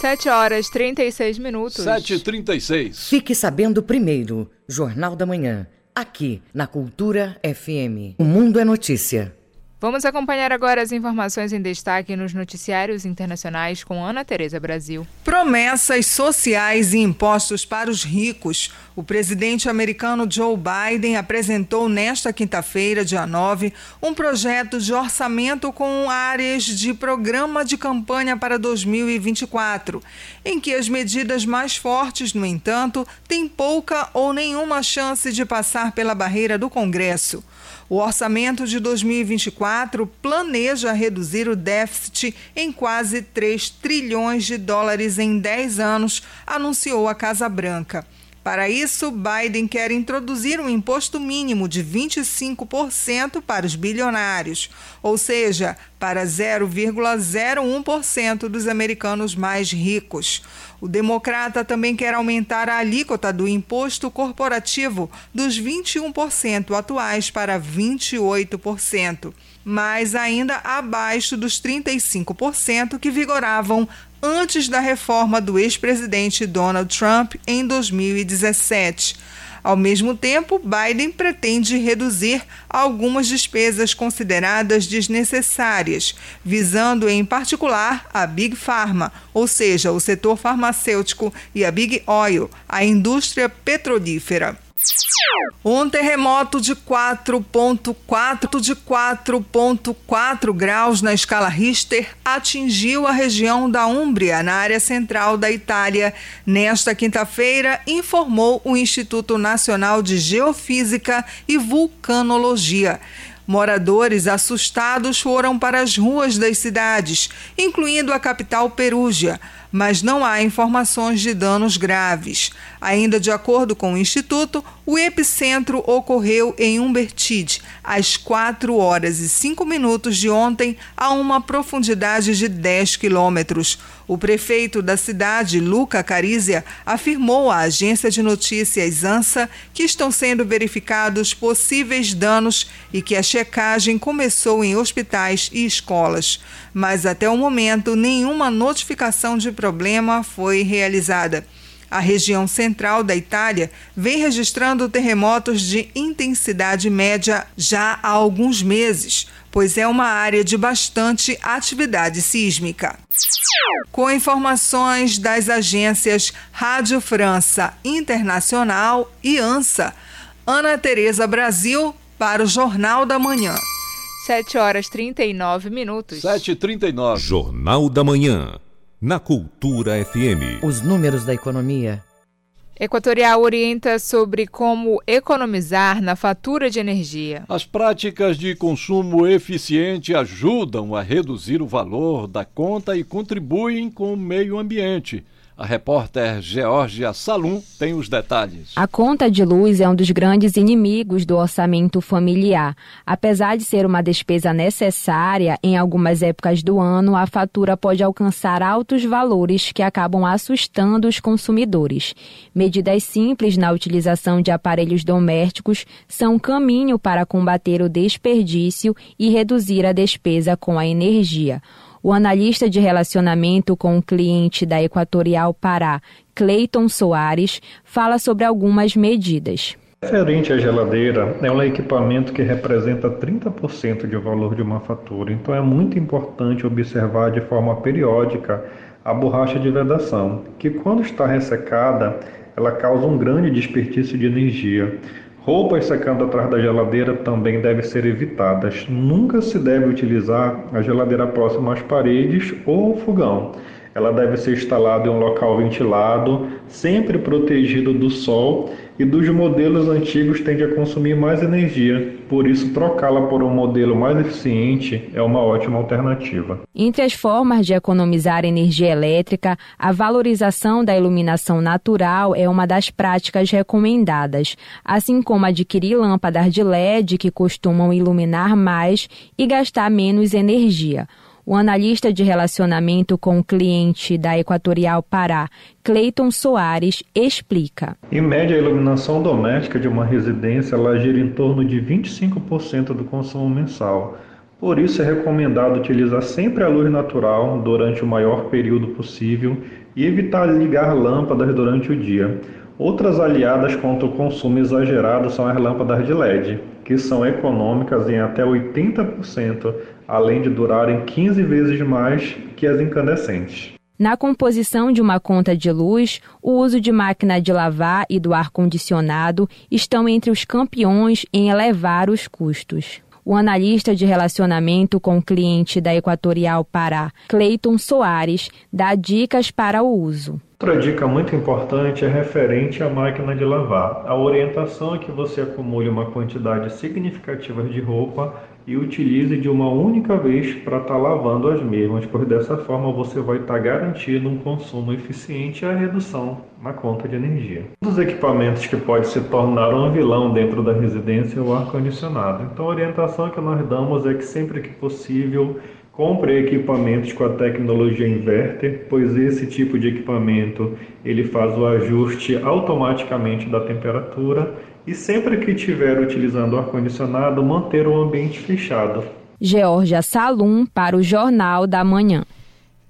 7 horas 36 minutos. 7h36. Fique sabendo primeiro, Jornal da Manhã, aqui na Cultura FM. O Mundo é Notícia. Vamos acompanhar agora as informações em destaque nos noticiários internacionais com Ana Tereza Brasil. Promessas sociais e impostos para os ricos. O presidente americano Joe Biden apresentou nesta quinta-feira, dia 9, um projeto de orçamento com áreas de programa de campanha para 2024, em que as medidas mais fortes, no entanto, têm pouca ou nenhuma chance de passar pela barreira do Congresso. O orçamento de 2024 planeja reduzir o déficit em quase 3 trilhões de dólares em 10 anos, anunciou a Casa Branca. Para isso, Biden quer introduzir um imposto mínimo de 25% para os bilionários, ou seja, para 0,01% dos americanos mais ricos. O democrata também quer aumentar a alíquota do imposto corporativo dos 21% atuais para 28%, mas ainda abaixo dos 35% que vigoravam antes da reforma do ex-presidente Donald Trump em 2017. Ao mesmo tempo, Biden pretende reduzir algumas despesas consideradas desnecessárias, visando em particular a Big Pharma, ou seja, o setor farmacêutico, e a Big Oil, a indústria petrolífera. Um terremoto de 4.4 de 4.4 graus na escala Richter atingiu a região da Úmbria, na área central da Itália, nesta quinta-feira, informou o Instituto Nacional de Geofísica e Vulcanologia. Moradores assustados foram para as ruas das cidades, incluindo a capital Perúgia mas não há informações de danos graves. Ainda de acordo com o Instituto, o epicentro ocorreu em Umbertide, às 4 horas e 5 minutos de ontem, a uma profundidade de 10 quilômetros. O prefeito da cidade, Luca Carizia, afirmou à agência de notícias ANSA que estão sendo verificados possíveis danos e que a checagem começou em hospitais e escolas. Mas até o momento, nenhuma notificação de problema foi realizada. A região central da Itália vem registrando terremotos de intensidade média já há alguns meses, pois é uma área de bastante atividade sísmica. Com informações das agências Rádio França Internacional e ANSA, Ana Tereza Brasil para o Jornal da Manhã. 7 horas 39 minutos. 7h39. Jornal da Manhã na Cultura FM. Os números da economia. Equatorial orienta sobre como economizar na fatura de energia. As práticas de consumo eficiente ajudam a reduzir o valor da conta e contribuem com o meio ambiente. A repórter Georgia Salum tem os detalhes. A conta de luz é um dos grandes inimigos do orçamento familiar. Apesar de ser uma despesa necessária, em algumas épocas do ano, a fatura pode alcançar altos valores que acabam assustando os consumidores. Medidas simples na utilização de aparelhos domésticos são um caminho para combater o desperdício e reduzir a despesa com a energia. O analista de relacionamento com o cliente da Equatorial Pará, Cleiton Soares, fala sobre algumas medidas. Referente à geladeira, é um equipamento que representa 30% de valor de uma fatura, então é muito importante observar de forma periódica a borracha de vedação, que quando está ressecada, ela causa um grande desperdício de energia. Roupas secando atrás da geladeira também devem ser evitadas. Nunca se deve utilizar a geladeira próxima às paredes ou ao fogão. Ela deve ser instalada em um local ventilado, sempre protegido do sol e dos modelos antigos tende a consumir mais energia, por isso trocá-la por um modelo mais eficiente é uma ótima alternativa. Entre as formas de economizar energia elétrica, a valorização da iluminação natural é uma das práticas recomendadas, assim como adquirir lâmpadas de LED que costumam iluminar mais e gastar menos energia. O analista de relacionamento com o cliente da Equatorial Pará, Cleiton Soares, explica. Em média, a iluminação doméstica de uma residência ela gira em torno de 25% do consumo mensal. Por isso, é recomendado utilizar sempre a luz natural durante o maior período possível e evitar ligar lâmpadas durante o dia. Outras aliadas contra o consumo exagerado são as lâmpadas de LED, que são econômicas em até 80%, além de durarem 15 vezes mais que as incandescentes. Na composição de uma conta de luz, o uso de máquina de lavar e do ar-condicionado estão entre os campeões em elevar os custos. O analista de relacionamento com o cliente da Equatorial Pará, Cleiton Soares, dá dicas para o uso. Outra dica muito importante é referente à máquina de lavar. A orientação é que você acumule uma quantidade significativa de roupa e utilize de uma única vez para estar tá lavando as mesmas, pois dessa forma você vai estar tá garantindo um consumo eficiente e a redução na conta de energia. Um dos equipamentos que pode se tornar um vilão dentro da residência é o ar-condicionado. Então a orientação que nós damos é que sempre que possível Compre equipamentos com a tecnologia inverter, pois esse tipo de equipamento ele faz o ajuste automaticamente da temperatura e sempre que estiver utilizando o ar-condicionado, manter o ambiente fechado. Georgia Salum para o Jornal da Manhã.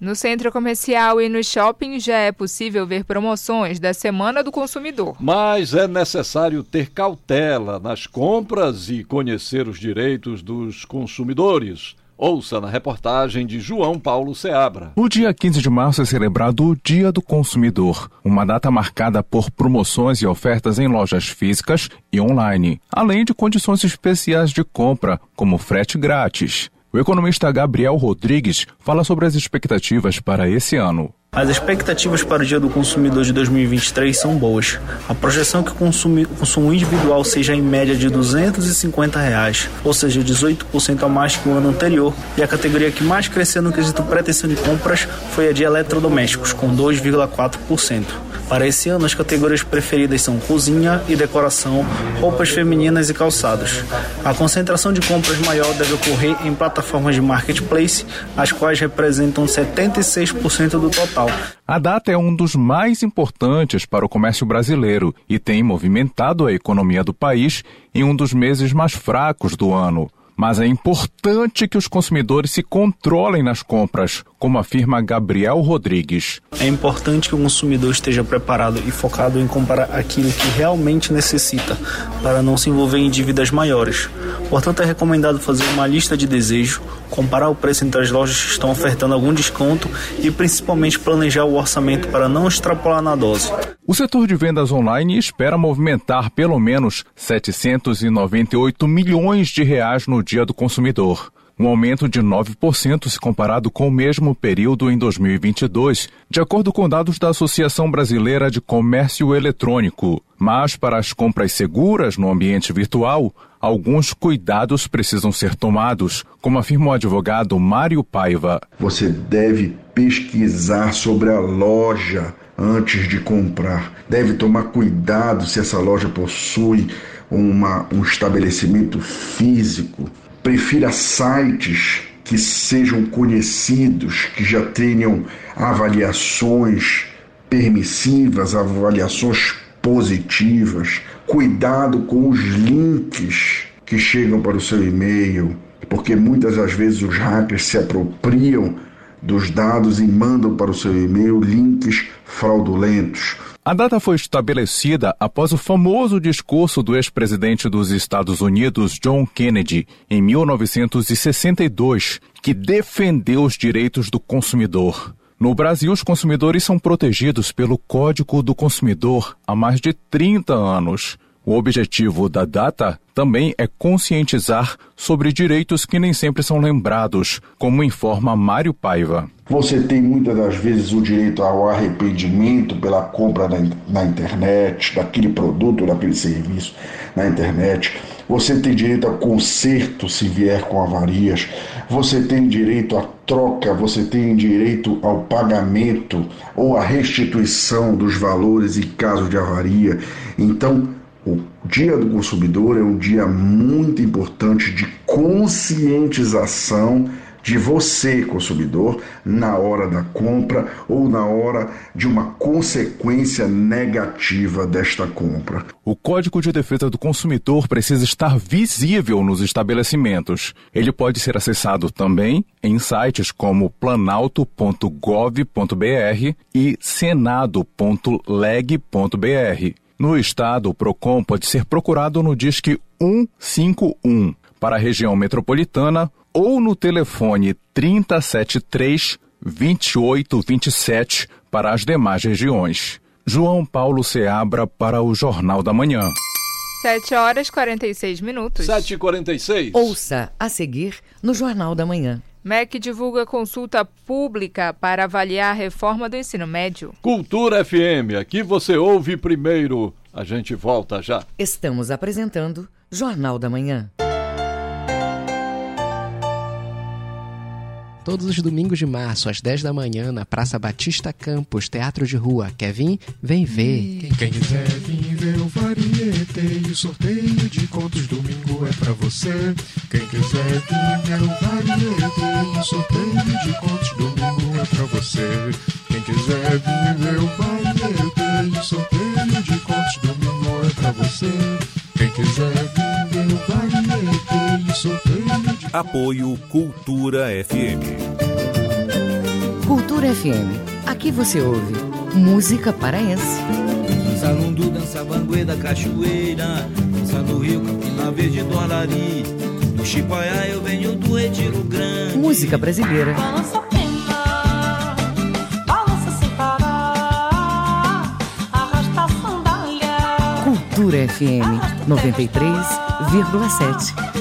No centro comercial e no shopping já é possível ver promoções da Semana do Consumidor. Mas é necessário ter cautela nas compras e conhecer os direitos dos consumidores. Ouça na reportagem de João Paulo Seabra. O dia 15 de março é celebrado o Dia do Consumidor, uma data marcada por promoções e ofertas em lojas físicas e online, além de condições especiais de compra, como frete grátis. O economista Gabriel Rodrigues fala sobre as expectativas para esse ano. As expectativas para o Dia do Consumidor de 2023 são boas. A projeção é que o consumo, individual seja em média de 250 reais, ou seja, 18% a mais que o ano anterior, e a categoria que mais cresceu no quesito pretensão de compras foi a de eletrodomésticos, com 2,4%. Para esse ano, as categorias preferidas são cozinha e decoração, roupas femininas e calçados. A concentração de compras maior deve ocorrer em plataformas de marketplace, as quais representam 76% do total. A data é um dos mais importantes para o comércio brasileiro e tem movimentado a economia do país em um dos meses mais fracos do ano mas é importante que os consumidores se controlem nas compras, como afirma Gabriel Rodrigues. É importante que o consumidor esteja preparado e focado em comprar aquilo que realmente necessita, para não se envolver em dívidas maiores. Portanto, é recomendado fazer uma lista de desejo, comparar o preço entre as lojas que estão ofertando algum desconto e principalmente planejar o orçamento para não extrapolar na dose. O setor de vendas online espera movimentar pelo menos 798 milhões de reais no Dia do Consumidor, um aumento de 9% se comparado com o mesmo período em 2022, de acordo com dados da Associação Brasileira de Comércio Eletrônico. Mas para as compras seguras no ambiente virtual, alguns cuidados precisam ser tomados, como afirma o advogado Mário Paiva. Você deve pesquisar sobre a loja antes de comprar. Deve tomar cuidado se essa loja possui uma, um estabelecimento físico. Prefira sites que sejam conhecidos, que já tenham avaliações permissivas, avaliações positivas. Cuidado com os links que chegam para o seu e-mail, porque muitas das vezes os hackers se apropriam dos dados e mandam para o seu e-mail links fraudulentos. A data foi estabelecida após o famoso discurso do ex-presidente dos Estados Unidos, John Kennedy, em 1962, que defendeu os direitos do consumidor. No Brasil, os consumidores são protegidos pelo Código do Consumidor há mais de 30 anos. O objetivo da data também é conscientizar sobre direitos que nem sempre são lembrados, como informa Mário Paiva. Você tem muitas das vezes o direito ao arrependimento pela compra na, na internet, daquele produto, daquele serviço na internet. Você tem direito ao conserto se vier com avarias. Você tem direito à troca, você tem direito ao pagamento ou à restituição dos valores em caso de avaria. Então, o Dia do Consumidor é um dia muito importante de conscientização de você, consumidor, na hora da compra ou na hora de uma consequência negativa desta compra. O Código de Defesa do Consumidor precisa estar visível nos estabelecimentos. Ele pode ser acessado também em sites como planalto.gov.br e senado.leg.br. No estado, o PROCON pode ser procurado no Disque 151 para a região metropolitana ou no telefone 373 2827 para as demais regiões. João Paulo Seabra para o Jornal da Manhã. 7 horas e 46 minutos. 7 e 46 Ouça a seguir no Jornal da Manhã. MEC divulga consulta pública para avaliar a reforma do ensino médio. Cultura FM, aqui você ouve primeiro. A gente volta já. Estamos apresentando Jornal da Manhã. Todos os domingos de março, às 10 da manhã, na Praça Batista Campos, Teatro de Rua. Quer vir? Vem ver. Quem, quem quiser vir ver o variete e o sorteio de contos domingo é pra você. Quem quiser vir ver o variete e o sorteio de contos domingo é pra você. Quem quiser vir ver o variete e o sorteio de contos domingo é pra você. Quem quiser vir ver o variete e o sorteio Apoio Cultura FM. Cultura FM. Aqui você ouve música paraense. Dança lundu, dança banguê da cachoeira Dança no rio, Campina Verde do Alari No Chipaiá eu venho do Retiro Grande Música brasileira. Balança pena, balança sem parar, arrasta a sandália. Cultura FM 93,7.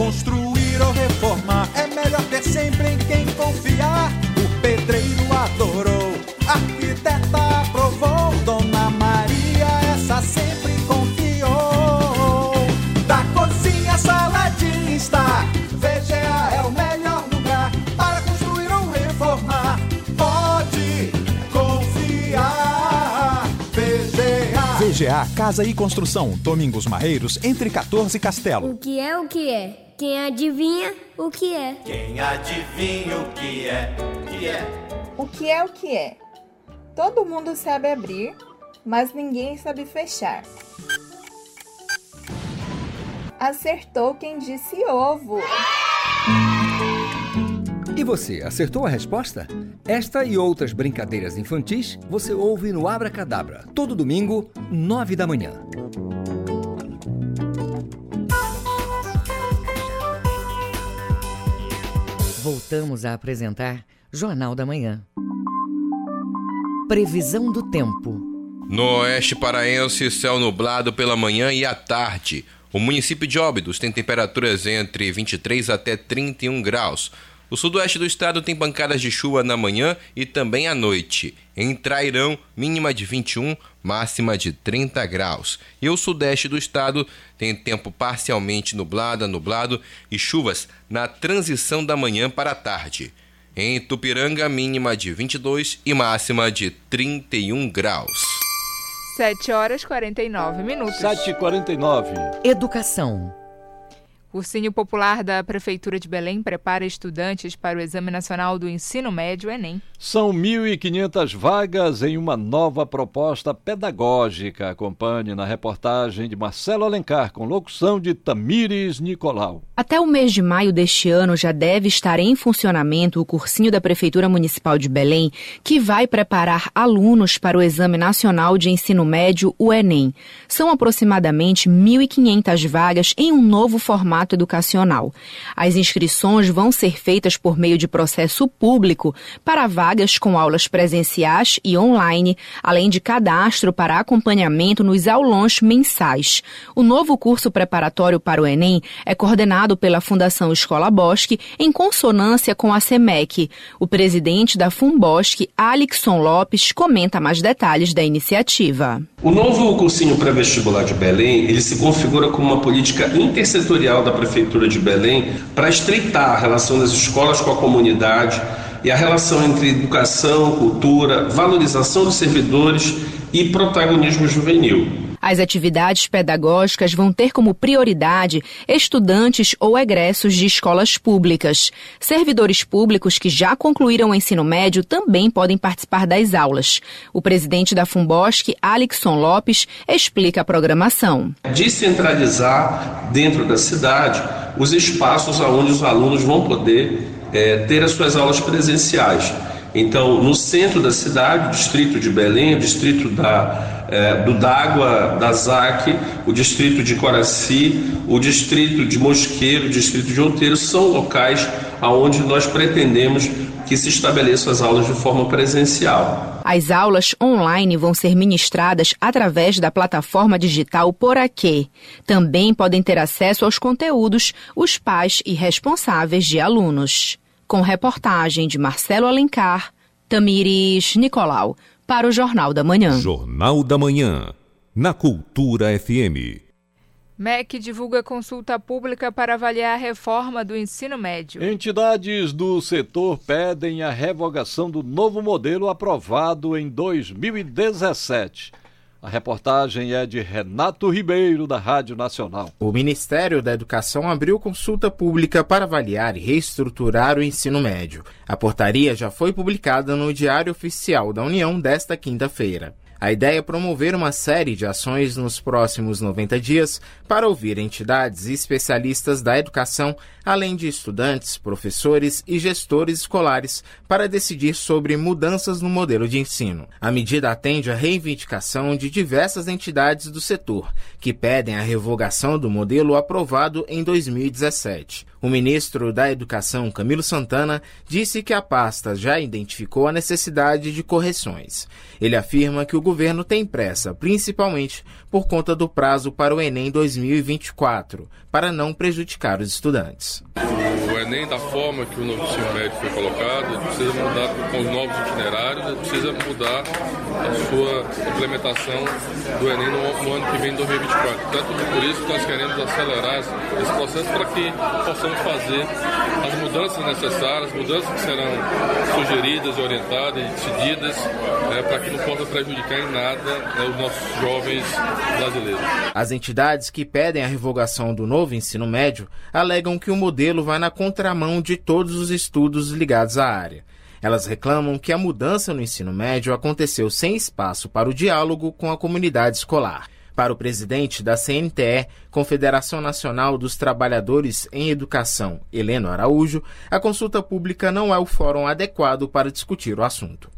Construir ou reformar é melhor ter sempre em quem confiar. O pedreiro adorou, arquiteta Casa e Construção, Domingos Marreiros, entre 14 e Castelo. O que é o que é? Quem adivinha o que é? Quem adivinha o que é? Que é? O que é o que é? Todo mundo sabe abrir, mas ninguém sabe fechar. Acertou quem disse ovo. E você, acertou a resposta? Esta e outras brincadeiras infantis você ouve no Abra Cadabra, todo domingo, nove da manhã. Voltamos a apresentar Jornal da Manhã. Previsão do tempo. No oeste paraense, céu nublado pela manhã e à tarde. O município de Óbidos tem temperaturas entre 23 até 31 graus. O sudoeste do estado tem pancadas de chuva na manhã e também à noite. Em Trairão, mínima de 21, máxima de 30 graus. E o sudeste do estado tem tempo parcialmente nublado, nublado e chuvas na transição da manhã para a tarde. Em Tupiranga, mínima de 22 e máxima de 31 graus. 7 horas e 49 minutos. 7 e 49 Educação. Cursinho Popular da Prefeitura de Belém prepara estudantes para o Exame Nacional do Ensino Médio Enem. São 1.500 vagas em uma nova proposta pedagógica. Acompanhe na reportagem de Marcelo Alencar, com locução de Tamires Nicolau. Até o mês de maio deste ano já deve estar em funcionamento o cursinho da Prefeitura Municipal de Belém, que vai preparar alunos para o Exame Nacional de Ensino Médio, o Enem. São aproximadamente 1.500 vagas em um novo formato educacional. As inscrições vão ser feitas por meio de processo público para vagas com aulas presenciais e online, além de cadastro para acompanhamento nos aulões mensais. O novo curso preparatório para o Enem é coordenado pela Fundação Escola Bosque em consonância com a SEMEC. O presidente da FUNBOSC, Alixon Lopes, comenta mais detalhes da iniciativa. O novo cursinho pré-vestibular de Belém, ele se configura como uma política intersetorial da Prefeitura de Belém para estreitar a relação das escolas com a comunidade e a relação entre educação, cultura, valorização dos servidores e protagonismo juvenil. As atividades pedagógicas vão ter como prioridade estudantes ou egressos de escolas públicas. Servidores públicos que já concluíram o ensino médio também podem participar das aulas. O presidente da Fumbosc, Alexson Lopes, explica a programação. Descentralizar dentro da cidade os espaços onde os alunos vão poder é, ter as suas aulas presenciais. Então, no centro da cidade, distrito de Belém, distrito da, é, do D'Água, da ZAC, o distrito de Coraci, o distrito de Mosqueiro, o distrito de Outeiro, são locais onde nós pretendemos que se estabeleçam as aulas de forma presencial. As aulas online vão ser ministradas através da plataforma digital Poraquê. Também podem ter acesso aos conteúdos os pais e responsáveis de alunos com reportagem de Marcelo Alencar, Tamires Nicolau, para o Jornal da Manhã. Jornal da Manhã, na Cultura FM. MEC divulga consulta pública para avaliar a reforma do ensino médio. Entidades do setor pedem a revogação do novo modelo aprovado em 2017. A reportagem é de Renato Ribeiro, da Rádio Nacional. O Ministério da Educação abriu consulta pública para avaliar e reestruturar o ensino médio. A portaria já foi publicada no Diário Oficial da União desta quinta-feira. A ideia é promover uma série de ações nos próximos 90 dias para ouvir entidades e especialistas da educação, além de estudantes, professores e gestores escolares, para decidir sobre mudanças no modelo de ensino. A medida atende à reivindicação de diversas entidades do setor, que pedem a revogação do modelo aprovado em 2017. O ministro da Educação, Camilo Santana, disse que a pasta já identificou a necessidade de correções. Ele afirma que o governo tem pressa, principalmente por conta do prazo para o Enem 2024, para não prejudicar os estudantes. O Enem, da forma que o novo ensino médio foi colocado, precisa mudar com os novos itinerários, precisa mudar a sua implementação do Enem no, no ano que vem, 2024. Tanto por isso que nós queremos acelerar esse processo para que possamos fazer as mudanças necessárias, mudanças que serão sugeridas, orientadas e decididas, né, para que não possa prejudicar em nada né, os nossos jovens brasileiros. As entidades que pedem a revogação do novo ensino médio alegam que o modelo vai na contramão de todos os estudos ligados à área. Elas reclamam que a mudança no ensino médio aconteceu sem espaço para o diálogo com a comunidade escolar. Para o presidente da CNTE, Confederação Nacional dos Trabalhadores em Educação, Heleno Araújo, a consulta pública não é o fórum adequado para discutir o assunto.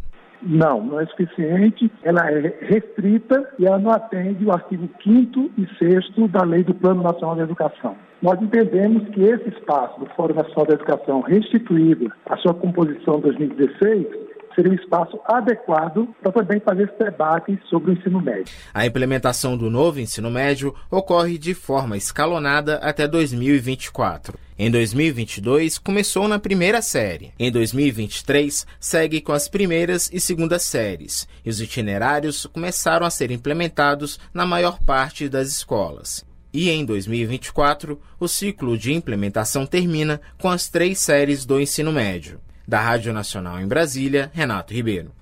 Não, não é suficiente. Ela é restrita e ela não atende o artigo 5 e 6 da Lei do Plano Nacional de Educação. Nós entendemos que esse espaço do Fórum Nacional de Educação, restituído à sua composição em 2016, seria um espaço adequado para também fazer esse debate sobre o ensino médio. A implementação do novo ensino médio ocorre de forma escalonada até 2024. Em 2022, começou na primeira série. Em 2023, segue com as primeiras e segundas séries. E os itinerários começaram a ser implementados na maior parte das escolas. E em 2024, o ciclo de implementação termina com as três séries do ensino médio. Da Rádio Nacional em Brasília, Renato Ribeiro.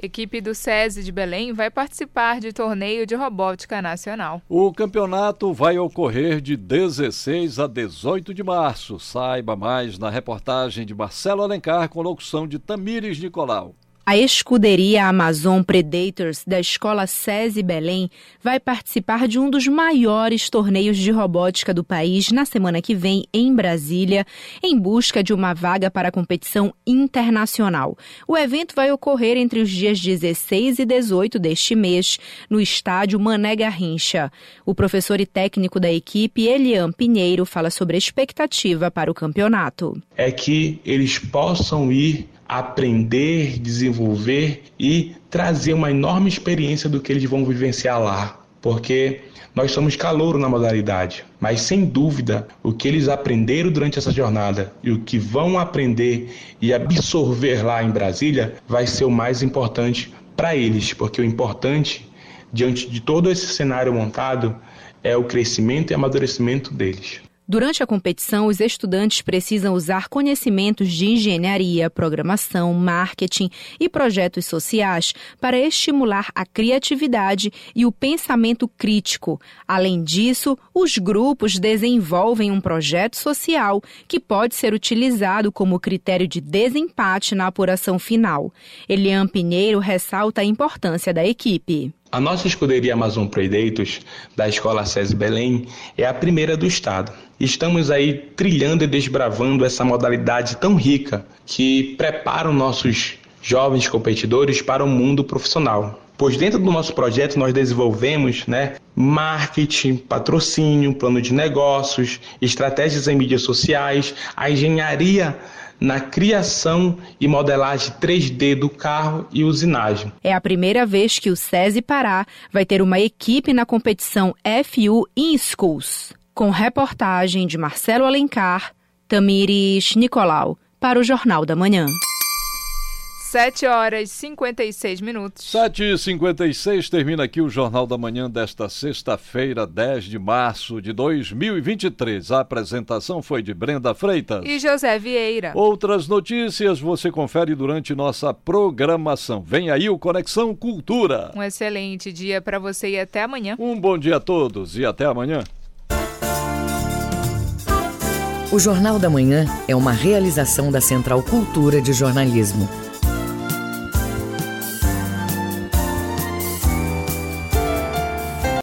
Equipe do SESI de Belém vai participar de torneio de robótica nacional. O campeonato vai ocorrer de 16 a 18 de março. Saiba mais na reportagem de Marcelo Alencar com locução de Tamires Nicolau. A escuderia Amazon Predators da Escola SESI Belém vai participar de um dos maiores torneios de robótica do país na semana que vem em Brasília, em busca de uma vaga para a competição internacional. O evento vai ocorrer entre os dias 16 e 18 deste mês, no estádio Mané Garrincha. O professor e técnico da equipe, Elian Pinheiro, fala sobre a expectativa para o campeonato. É que eles possam ir aprender, desenvolver e trazer uma enorme experiência do que eles vão vivenciar lá. Porque nós somos calouro na modalidade, mas sem dúvida o que eles aprenderam durante essa jornada e o que vão aprender e absorver lá em Brasília vai ser o mais importante para eles, porque o importante diante de todo esse cenário montado é o crescimento e amadurecimento deles. Durante a competição, os estudantes precisam usar conhecimentos de engenharia, programação, marketing e projetos sociais para estimular a criatividade e o pensamento crítico. Além disso, os grupos desenvolvem um projeto social que pode ser utilizado como critério de desempate na apuração final. Elian Pinheiro ressalta a importância da equipe. A nossa escuderia Amazon Predators, da Escola SESI Belém, é a primeira do estado. Estamos aí trilhando e desbravando essa modalidade tão rica que prepara os nossos jovens competidores para o mundo profissional. Pois dentro do nosso projeto nós desenvolvemos né, marketing, patrocínio, plano de negócios, estratégias em mídias sociais, a engenharia na criação e modelagem 3D do carro e usinagem. É a primeira vez que o SESI Pará vai ter uma equipe na competição FU in Schools, com reportagem de Marcelo Alencar, Tamires Nicolau, para o Jornal da Manhã. 7 horas e 56 minutos. 7 e 56 termina aqui o Jornal da Manhã desta sexta-feira, 10 de março de 2023. A apresentação foi de Brenda Freitas e José Vieira. Outras notícias você confere durante nossa programação. Vem aí o Conexão Cultura. Um excelente dia para você e até amanhã. Um bom dia a todos e até amanhã. O Jornal da Manhã é uma realização da Central Cultura de Jornalismo.